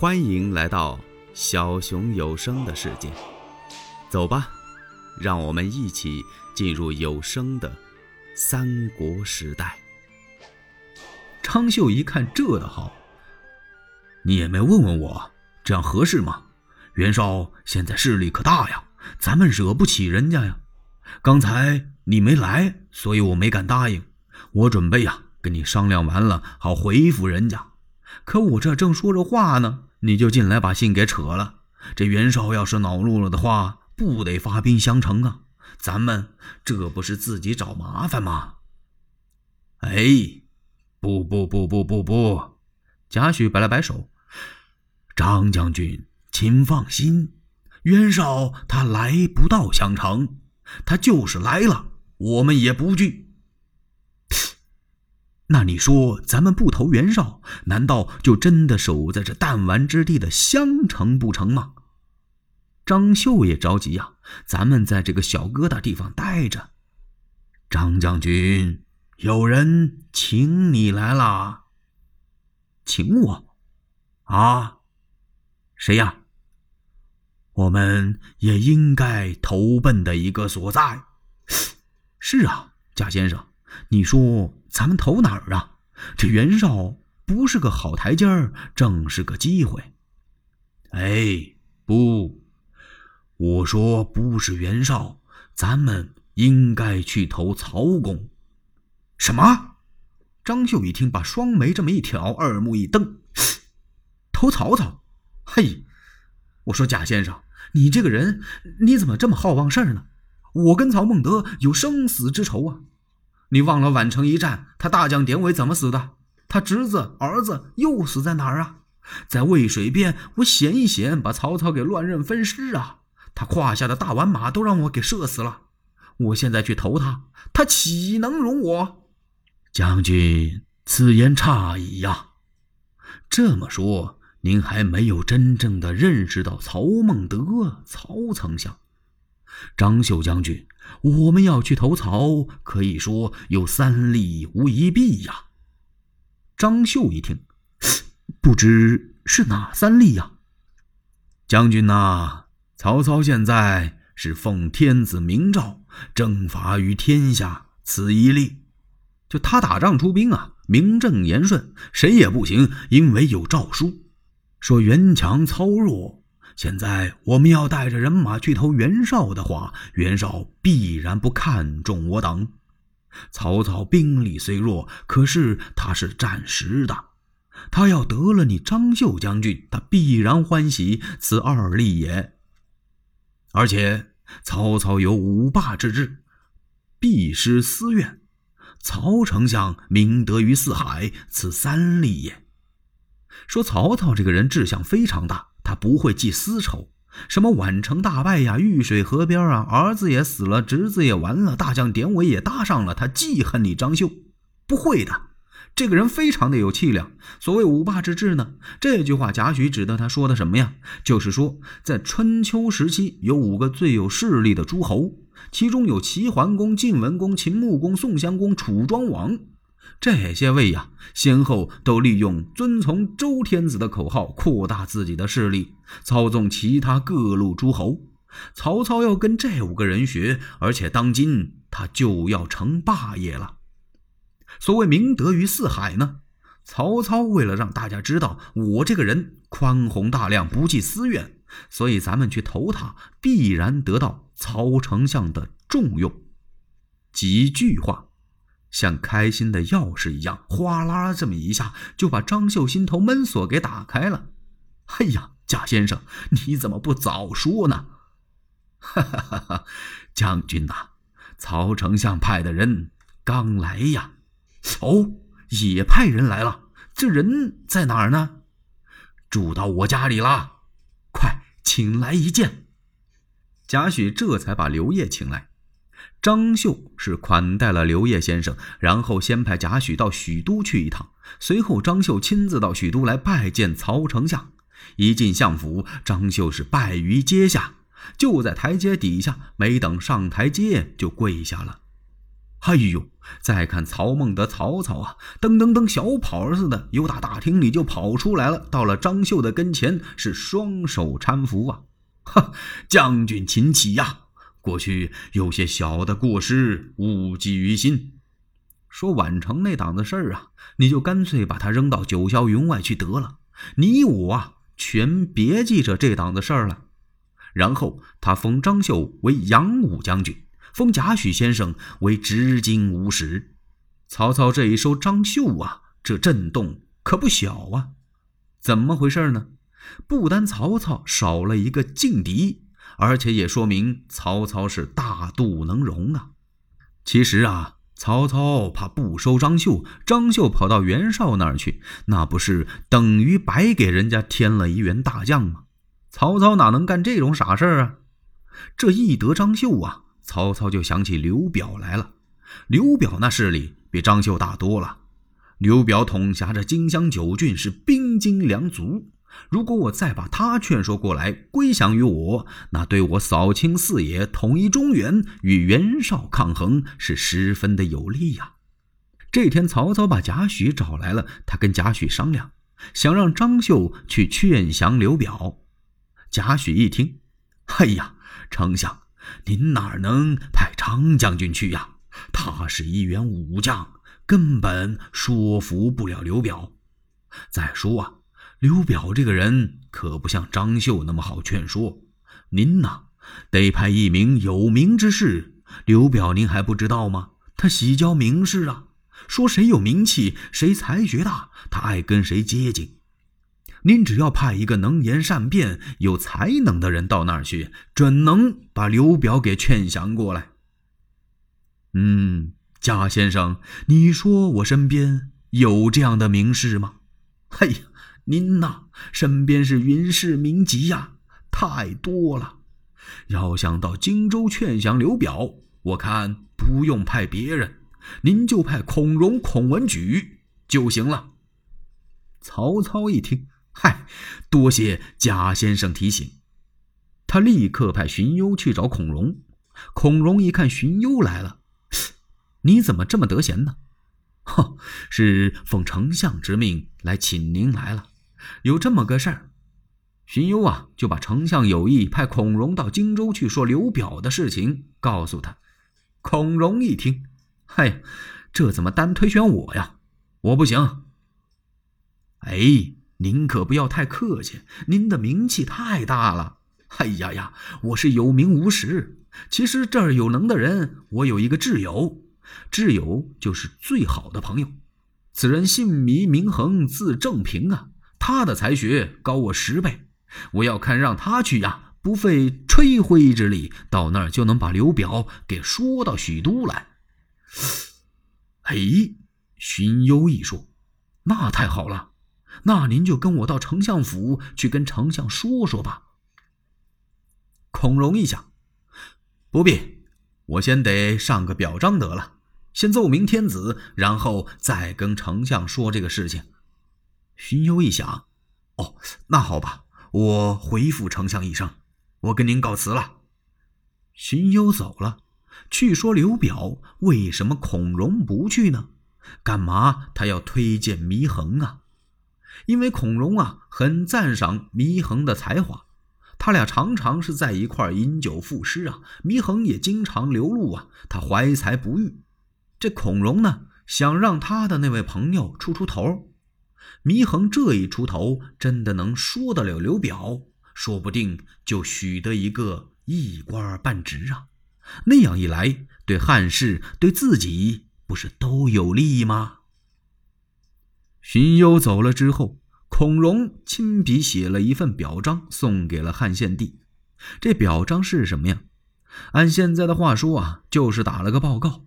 欢迎来到小熊有声的世界，走吧，让我们一起进入有声的三国时代。昌秀一看这的好，你也没问问我，这样合适吗？袁绍现在势力可大呀，咱们惹不起人家呀。刚才你没来，所以我没敢答应。我准备呀，跟你商量完了，好回复人家。可我这正说着话呢。你就进来把信给扯了。这袁绍要是恼怒了的话，不得发兵相城啊？咱们这不是自己找麻烦吗？哎，不不不不不不！贾诩摆了摆手，张将军，请放心，袁绍他来不到襄城，他就是来了，我们也不惧。那你说，咱们不投袁绍，难道就真的守在这弹丸之地的襄城不成吗？张绣也着急呀，咱们在这个小疙瘩地方待着。张将军，有人请你来了。请我？啊？谁呀？我们也应该投奔的一个所在。是啊，贾先生。你说咱们投哪儿啊？这袁绍不是个好台阶儿，正是个机会。哎，不，我说不是袁绍，咱们应该去投曹公。什么？张绣一听，把双眉这么一挑，二目一瞪，投曹操？嘿，我说贾先生，你这个人你怎么这么好忘事儿呢？我跟曹孟德有生死之仇啊！你忘了宛城一战，他大将典韦怎么死的？他侄子、儿子又死在哪儿啊？在渭水边，我险一险把曹操给乱刃分尸啊！他胯下的大宛马都让我给射死了。我现在去投他，他岂能容我？将军，此言差矣呀！这么说，您还没有真正的认识到曹孟德、曹丞相。张绣将军，我们要去投曹，可以说有三利无一弊呀。张绣一听，不知是哪三利呀？将军呐，曹操现在是奉天子明诏征伐于天下，此一利。就他打仗出兵啊，名正言顺，谁也不行，因为有诏书，说袁强操弱。现在我们要带着人马去投袁绍的话，袁绍必然不看重我等。曹操兵力虽弱，可是他是战时的，他要得了你张绣将军，他必然欢喜。此二利也。而且曹操有五霸之志，必失私怨。曹丞相明德于四海，此三利也。说曹操这个人志向非常大。他不会记私仇，什么宛城大败呀，玉水河边啊，儿子也死了，侄子也完了，大将典韦也搭上了，他记恨你张绣？不会的，这个人非常的有气量。所谓五霸之志呢，这句话贾诩指的他说的什么呀？就是说，在春秋时期有五个最有势力的诸侯，其中有齐桓公、晋文公、秦穆公、宋襄公、楚庄王。这些位呀，先后都利用遵从周天子的口号，扩大自己的势力，操纵其他各路诸侯。曹操要跟这五个人学，而且当今他就要成霸业了。所谓明德于四海呢，曹操为了让大家知道我这个人宽宏大量，不计私怨，所以咱们去投他，必然得到曹丞相的重用。几句话。像开心的钥匙一样，哗啦这么一下，就把张绣心头闷锁给打开了。哎呀，贾先生，你怎么不早说呢？哈哈哈哈将军呐，曹丞相派的人刚来呀。哦，也派人来了。这人在哪儿呢？住到我家里了。快请来一见。贾诩这才把刘烨请来。张绣是款待了刘烨先生，然后先派贾诩到许都去一趟。随后，张绣亲自到许都来拜见曹丞相。一进相府，张绣是拜于阶下，就在台阶底下，没等上台阶就跪下了。哎呦！再看曹孟德、曹操啊，噔噔噔，小跑似的，由打大厅里就跑出来了，到了张绣的跟前，是双手搀扶啊！哈，将军请起呀！过去有些小的过失，勿记于心。说宛城那档子事儿啊，你就干脆把它扔到九霄云外去得了。你我啊，全别记着这档子事儿了。然后他封张绣为扬武将军。封贾诩先生为执金吾使，曹操这一收张绣啊，这震动可不小啊！怎么回事呢？不单曹操少了一个劲敌，而且也说明曹操是大度能容啊。其实啊，曹操怕不收张绣，张绣跑到袁绍那儿去，那不是等于白给人家添了一员大将吗？曹操哪能干这种傻事儿啊？这一得张绣啊！曹操就想起刘表来了。刘表那势力比张绣大多了。刘表统辖着荆襄九郡，是兵精粮足。如果我再把他劝说过来归降于我，那对我扫清四野、统一中原、与袁绍抗衡是十分的有利呀。这天，曹操把贾诩找来了，他跟贾诩商量，想让张绣去劝降刘表。贾诩一听，哎呀，丞相。您哪能派张将军去呀？他是一员武将，根本说服不了刘表。再说啊，刘表这个人可不像张绣那么好劝说。您呐，得派一名有名之士。刘表您还不知道吗？他喜交名士啊，说谁有名气，谁才学大，他爱跟谁接近。您只要派一个能言善辩、有才能的人到那儿去，准能把刘表给劝降过来。嗯，贾先生，你说我身边有这样的名士吗？哎呀，您呐，身边是云氏名籍呀，太多了。要想到荆州劝降刘表，我看不用派别人，您就派孔融、孔文举就行了。曹操一听。嗨，多谢贾先生提醒。他立刻派荀攸去找孔融。孔融一看荀攸来了，你怎么这么得闲呢？哼，是奉丞相之命来请您来了。有这么个事儿，荀攸啊，就把丞相有意派孔融到荆州去说刘表的事情告诉他。孔融一听，嗨，这怎么单推选我呀？我不行。哎。您可不要太客气，您的名气太大了。哎呀呀，我是有名无实。其实这儿有能的人，我有一个挚友，挚友就是最好的朋友。此人姓糜，名衡，字正平啊。他的才学高我十倍。我要看让他去呀，不费吹灰之力，到那儿就能把刘表给说到许都来。哎，荀攸一说，那太好了。那您就跟我到丞相府去跟丞相说说吧。孔融一想，不必，我先得上个表彰得了，先奏明天子，然后再跟丞相说这个事情。荀攸一想，哦，那好吧，我回复丞相一声，我跟您告辞了。荀攸走了，去说刘表，为什么孔融不去呢？干嘛他要推荐祢衡啊？因为孔融啊，很赞赏祢衡的才华，他俩常常是在一块饮酒赋诗啊。祢衡也经常流露啊，他怀才不遇。这孔融呢，想让他的那位朋友出出头。祢衡这一出头，真的能说得了刘表，说不定就许得一个一官半职啊。那样一来，对汉室对自己不是都有利吗？荀攸走了之后，孔融亲笔写了一份表彰，送给了汉献帝。这表彰是什么呀？按现在的话说啊，就是打了个报告。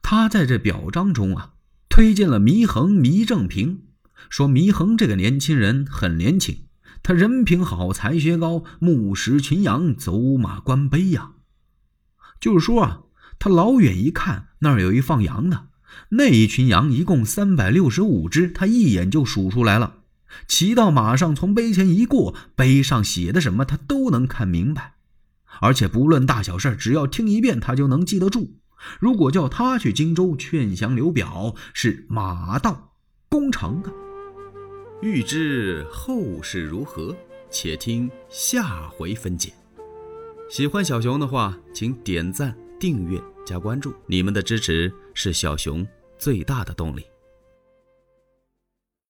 他在这表彰中啊，推荐了祢衡、祢正平，说祢衡这个年轻人很年轻，他人品好，才学高，目识群羊，走马观碑呀。就是说啊，他老远一看，那儿有一放羊的。那一群羊一共三百六十五只，他一眼就数出来了。骑到马上，从碑前一过，碑上写的什么他都能看明白，而且不论大小事只要听一遍，他就能记得住。如果叫他去荆州劝降刘表，是马到功成啊。欲知后事如何，且听下回分解。喜欢小熊的话，请点赞、订阅、加关注，你们的支持是小熊最大的动力。